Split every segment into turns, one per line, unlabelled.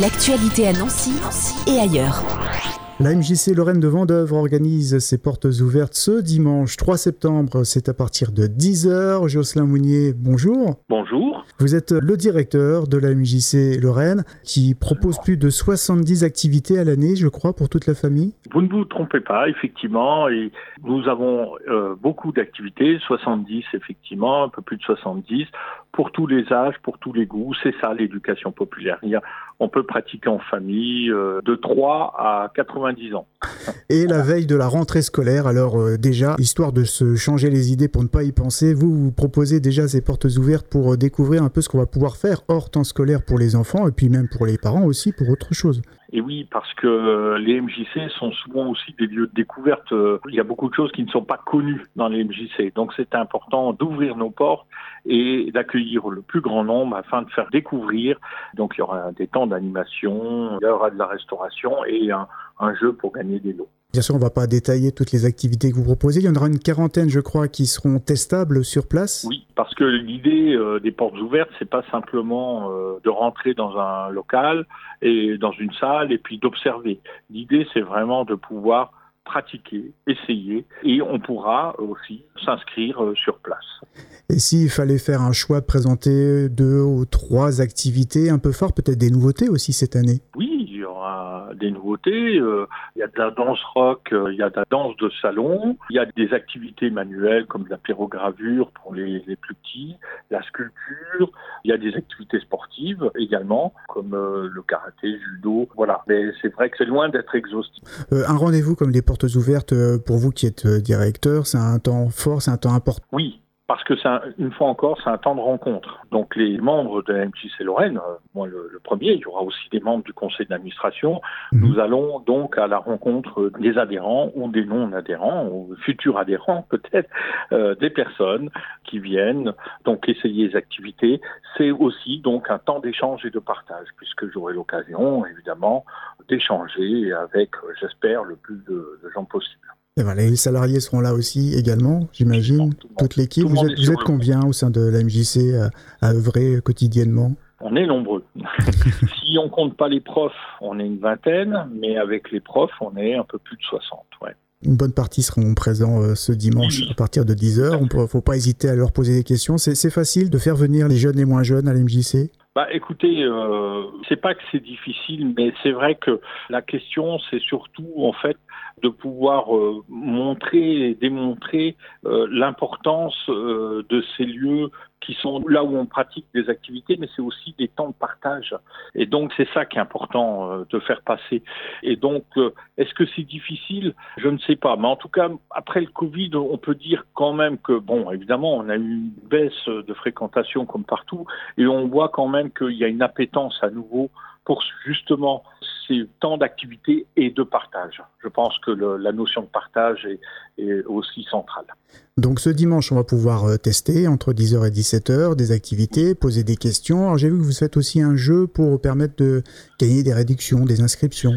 L'actualité à Nancy et ailleurs.
La MJC Lorraine de Vendœuvre organise ses portes ouvertes ce dimanche 3 septembre. C'est à partir de 10h. Jocelyn Mounier, bonjour.
Bonjour.
Vous êtes le directeur de la MJC Lorraine qui propose plus de 70 activités à l'année, je crois, pour toute la famille.
Vous ne vous trompez pas, effectivement. Et nous avons euh, beaucoup d'activités, 70 effectivement, un peu plus de 70, pour tous les âges, pour tous les goûts. C'est ça l'éducation populaire. on peut pratiquer en famille euh, de 3 à 90 ans.
Et la veille de la rentrée scolaire, alors euh, déjà, histoire de se changer les idées pour ne pas y penser, vous vous proposez déjà ces portes ouvertes pour découvrir un peu ce qu'on va pouvoir faire hors temps scolaire pour les enfants et puis même pour les parents aussi pour autre chose.
Et oui, parce que les MJC sont souvent aussi des lieux de découverte. Il y a beaucoup de choses qui ne sont pas connues dans les MJC. Donc c'est important d'ouvrir nos portes et d'accueillir le plus grand nombre afin de faire découvrir. Donc il y aura des temps d'animation, il y aura de la restauration et un, un jeu pour gagner des lots.
Bien sûr, on ne va pas détailler toutes les activités que vous proposez. Il y en aura une quarantaine, je crois, qui seront testables sur place.
Oui, parce que l'idée euh, des portes ouvertes, c'est pas simplement euh, de rentrer dans un local et dans une salle et puis d'observer. L'idée, c'est vraiment de pouvoir pratiquer, essayer, et on pourra aussi s'inscrire euh, sur place.
Et s'il fallait faire un choix de présenter deux ou trois activités un peu fortes, peut-être des nouveautés aussi cette année?
Oui, des nouveautés. Euh, il y a de la danse rock, euh, il y a de la danse de salon, il y a des activités manuelles comme la pyrogravure pour les, plus petits, la sculpture, il y a des activités sportives également comme le karaté, judo. Voilà, mais c'est vrai que c'est loin d'être exhaustif.
un rendez-vous comme les portes ouvertes pour vous qui êtes directeur, c'est un temps fort, c'est un temps important.
Oui, parce que c'est une fois encore, c'est un temps de rencontre. Donc les membres de la MJC Lorraine, euh, moi le, premier, il y aura aussi des membres du conseil d'administration. Mhm. Nous allons donc à la rencontre des adhérents ou des non-adhérents ou futurs adhérents peut-être, euh, des personnes qui viennent donc essayer les activités. C'est aussi donc un temps d'échange et de partage puisque j'aurai l'occasion évidemment d'échanger avec, j'espère, le plus de gens possible.
Et les salariés seront là aussi également, j'imagine, toute l'équipe. Vous êtes, vous êtes combien au sein de la MJC à, œuvrer quotidiennement?
On est nombreux. si on compte pas les profs, on est une vingtaine, mais avec les profs, on est un peu plus de 60. Ouais.
Une bonne partie seront présents euh, ce dimanche à partir de 10h. Il ne faut pas hésiter à leur poser des questions. C'est facile de faire venir les jeunes et moins jeunes à l'MJC
bah, écoutez, euh, c'est pas que c'est difficile, mais c'est vrai que la question, c'est surtout en fait de pouvoir euh, montrer et démontrer euh, l'importance euh, de ces lieux qui sont là où on pratique des activités, mais c'est aussi des temps de partage. Et donc c'est ça qui est important de faire passer. Et donc est-ce que c'est difficile? Je ne sais pas. Mais en tout cas, après le Covid, on peut dire quand même que bon, évidemment, on a eu une baisse de fréquentation comme partout, et on voit quand même qu'il y a une appétence à nouveau pour justement ces temps d'activité et de partage. Je pense que la notion de partage est, aussi centrale.
Donc ce dimanche, on va pouvoir euh, tester entre 10h et 17h des activités, poser des questions. j'ai vu que vous faites aussi un jeu pour permettre de gagner des réductions, des inscriptions.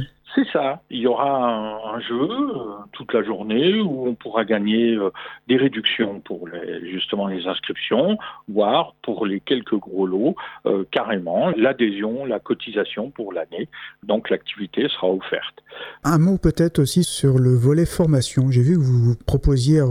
Ça. Il y aura un, jeu euh, toute la journée où on pourra gagner euh, des réductions pour justement les inscriptions, voire pour les quelques gros lots, euh, carrément l'adhésion, la cotisation pour l'année. Donc l'activité sera offerte.
Un mot peut-être aussi sur le volet formation. J'ai vu que vous proposiez,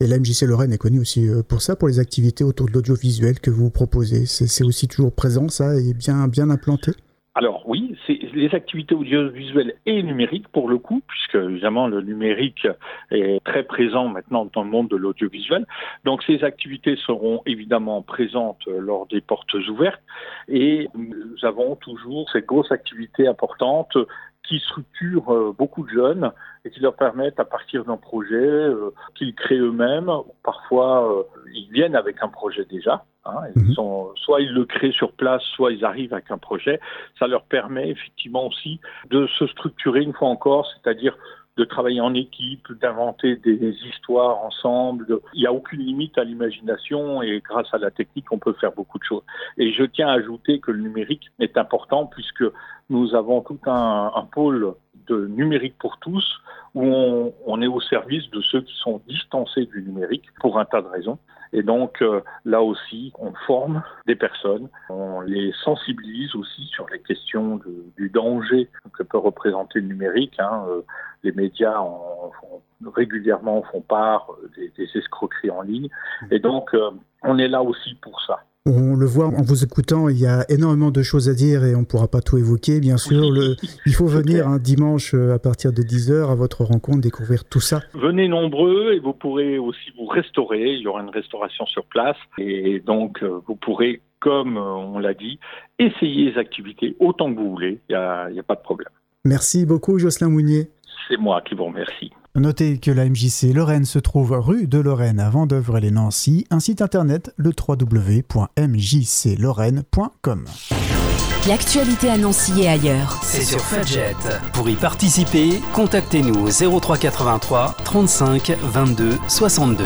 et la MJC Lorraine est connue aussi pour ça, pour les activités autour de l'audiovisuel que vous proposez. C'est aussi toujours présent ça et bien implanté?
Alors oui, c'est les activités audiovisuelles et numériques pour le coup, puisque évidemment le numérique est très présent maintenant dans le monde de l'audiovisuel. Donc ces activités seront évidemment présentes lors des portes ouvertes et nous avons toujours cette grosse activité importante qui structure euh, beaucoup de jeunes et qui leur permettent à partir d'un projet euh, qu'ils créent eux-mêmes, parfois euh, ils viennent avec un projet déjà, hein, ils mhm. sont, soit ils le créent sur place, soit ils arrivent avec un projet. Ça leur permet effectivement aussi de se structurer une fois encore, c'est-à-dire de travailler en équipe, d'inventer des histoires ensemble. Il n'y a aucune limite à l'imagination et grâce à la technique, on peut faire beaucoup de choses. Et je tiens à ajouter que le numérique est important puisque nous avons tout un, pôle de numérique pour tous où on, on, est au service de ceux qui sont distancés du numérique pour un tas de raisons. Et donc euh, là aussi, on forme des personnes, on les sensibilise aussi sur les questions du danger que peut représenter le numérique. Hein. Euh, les médias en, régulièrement font part des, des, escroqueries en ligne. Et donc, euh, on est là aussi pour ça.
On le voit en vous écoutant, il y a énormément de choses à dire et on ne pourra pas tout évoquer, bien sûr. Oui, le, il faut venir un dimanche euh, à partir de 10h à votre rencontre, découvrir tout ça.
Venez nombreux et vous pourrez aussi vous restaurer. Il y aura une restauration sur place et donc euh, vous pourrez, comme euh, on l'a dit, essayer les activités autant que vous voulez. Il n'y a, a, pas de problème.
Merci beaucoup, Jocelyn Mounier.
C'est moi qui vous remercie.
Notez que la MJC Lorraine se trouve rue de Lorraine à Vendœuvre-les-Nancy, un site internet le www.mjclorraine.com.
L'actualité à Nancy et ailleurs.
C'est sur Fudget. Pour y participer, contactez-nous au 0383 35 22 62.